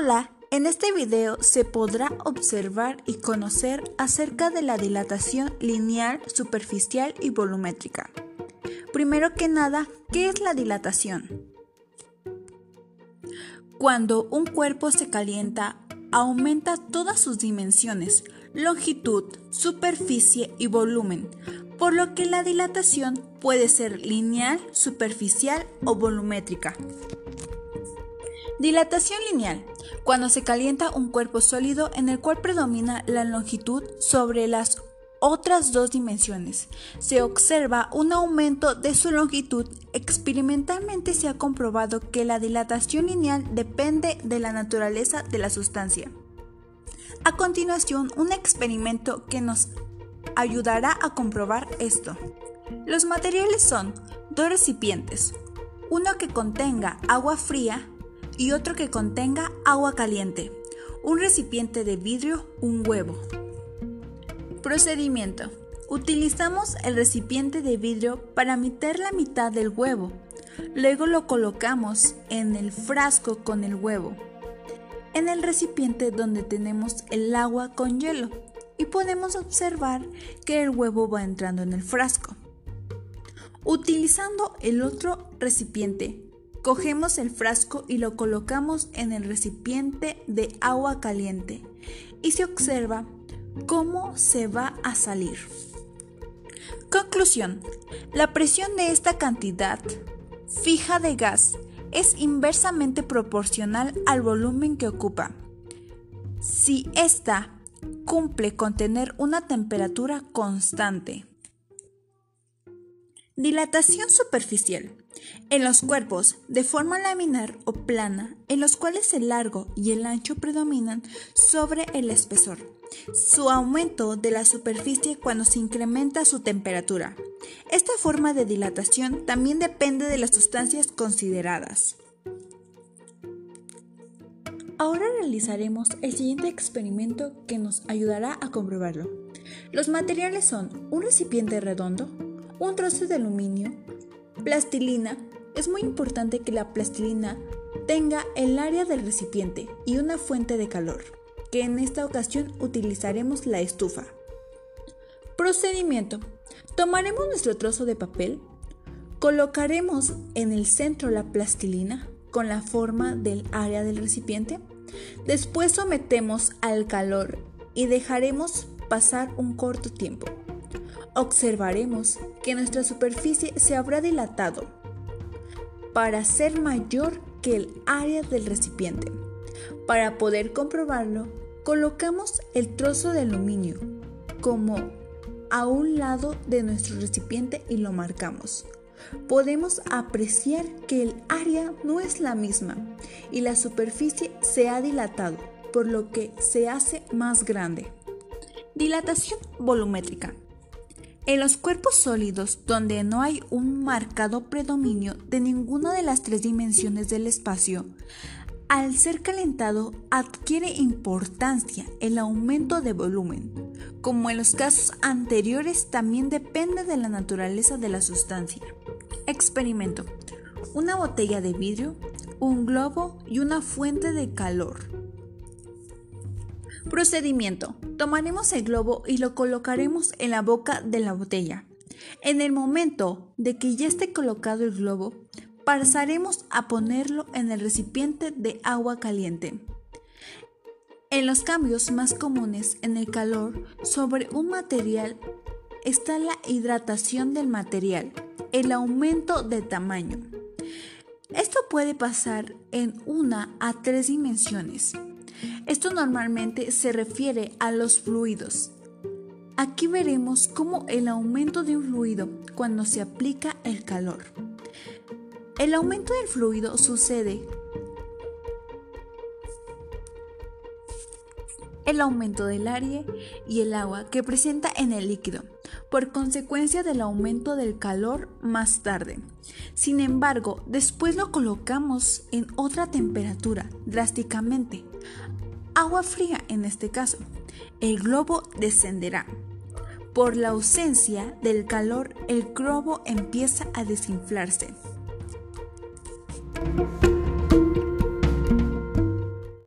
Hola, en este video se podrá observar y conocer acerca de la dilatación lineal, superficial y volumétrica. Primero que nada, ¿qué es la dilatación? Cuando un cuerpo se calienta, aumenta todas sus dimensiones, longitud, superficie y volumen, por lo que la dilatación puede ser lineal, superficial o volumétrica. Dilatación lineal, cuando se calienta un cuerpo sólido en el cual predomina la longitud sobre las otras dos dimensiones. Se observa un aumento de su longitud. Experimentalmente se ha comprobado que la dilatación lineal depende de la naturaleza de la sustancia. A continuación, un experimento que nos ayudará a comprobar esto. Los materiales son dos recipientes, uno que contenga agua fría y otro que contenga agua caliente, un recipiente de vidrio, un huevo. Procedimiento. Utilizamos el recipiente de vidrio para meter la mitad del huevo. Luego lo colocamos en el frasco con el huevo, en el recipiente donde tenemos el agua con hielo y podemos observar que el huevo va entrando en el frasco. Utilizando el otro recipiente, cogemos el frasco y lo colocamos en el recipiente de agua caliente y se observa cómo se va a salir. Conclusión. La presión de esta cantidad fija de gas es inversamente proporcional al volumen que ocupa. Si esta cumple con tener una temperatura constante. Dilatación superficial. En los cuerpos de forma laminar o plana, en los cuales el largo y el ancho predominan sobre el espesor. Su aumento de la superficie cuando se incrementa su temperatura. Esta forma de dilatación también depende de las sustancias consideradas. Ahora realizaremos el siguiente experimento que nos ayudará a comprobarlo. Los materiales son un recipiente redondo, un trozo de aluminio, plastilina. Es muy importante que la plastilina tenga el área del recipiente y una fuente de calor, que en esta ocasión utilizaremos la estufa. Procedimiento. Tomaremos nuestro trozo de papel, colocaremos en el centro la plastilina, con la forma del área del recipiente. Después sometemos al calor y dejaremos pasar un corto tiempo. Observaremos que nuestra superficie se habrá dilatado para ser mayor que el área del recipiente. Para poder comprobarlo, colocamos el trozo de aluminio como a un lado de nuestro recipiente y lo marcamos podemos apreciar que el área no es la misma y la superficie se ha dilatado, por lo que se hace más grande. Dilatación volumétrica. En los cuerpos sólidos donde no hay un marcado predominio de ninguna de las tres dimensiones del espacio, al ser calentado adquiere importancia el aumento de volumen. Como en los casos anteriores, también depende de la naturaleza de la sustancia. Experimento. Una botella de vidrio, un globo y una fuente de calor. Procedimiento. Tomaremos el globo y lo colocaremos en la boca de la botella. En el momento de que ya esté colocado el globo, pasaremos a ponerlo en el recipiente de agua caliente. En los cambios más comunes en el calor sobre un material está la hidratación del material, el aumento de tamaño. Esto puede pasar en una a tres dimensiones. Esto normalmente se refiere a los fluidos. Aquí veremos cómo el aumento de un fluido cuando se aplica el calor. El aumento del fluido sucede el aumento del aire y el agua que presenta en el líquido, por consecuencia del aumento del calor más tarde. Sin embargo, después lo colocamos en otra temperatura drásticamente, agua fría en este caso, el globo descenderá. Por la ausencia del calor, el globo empieza a desinflarse.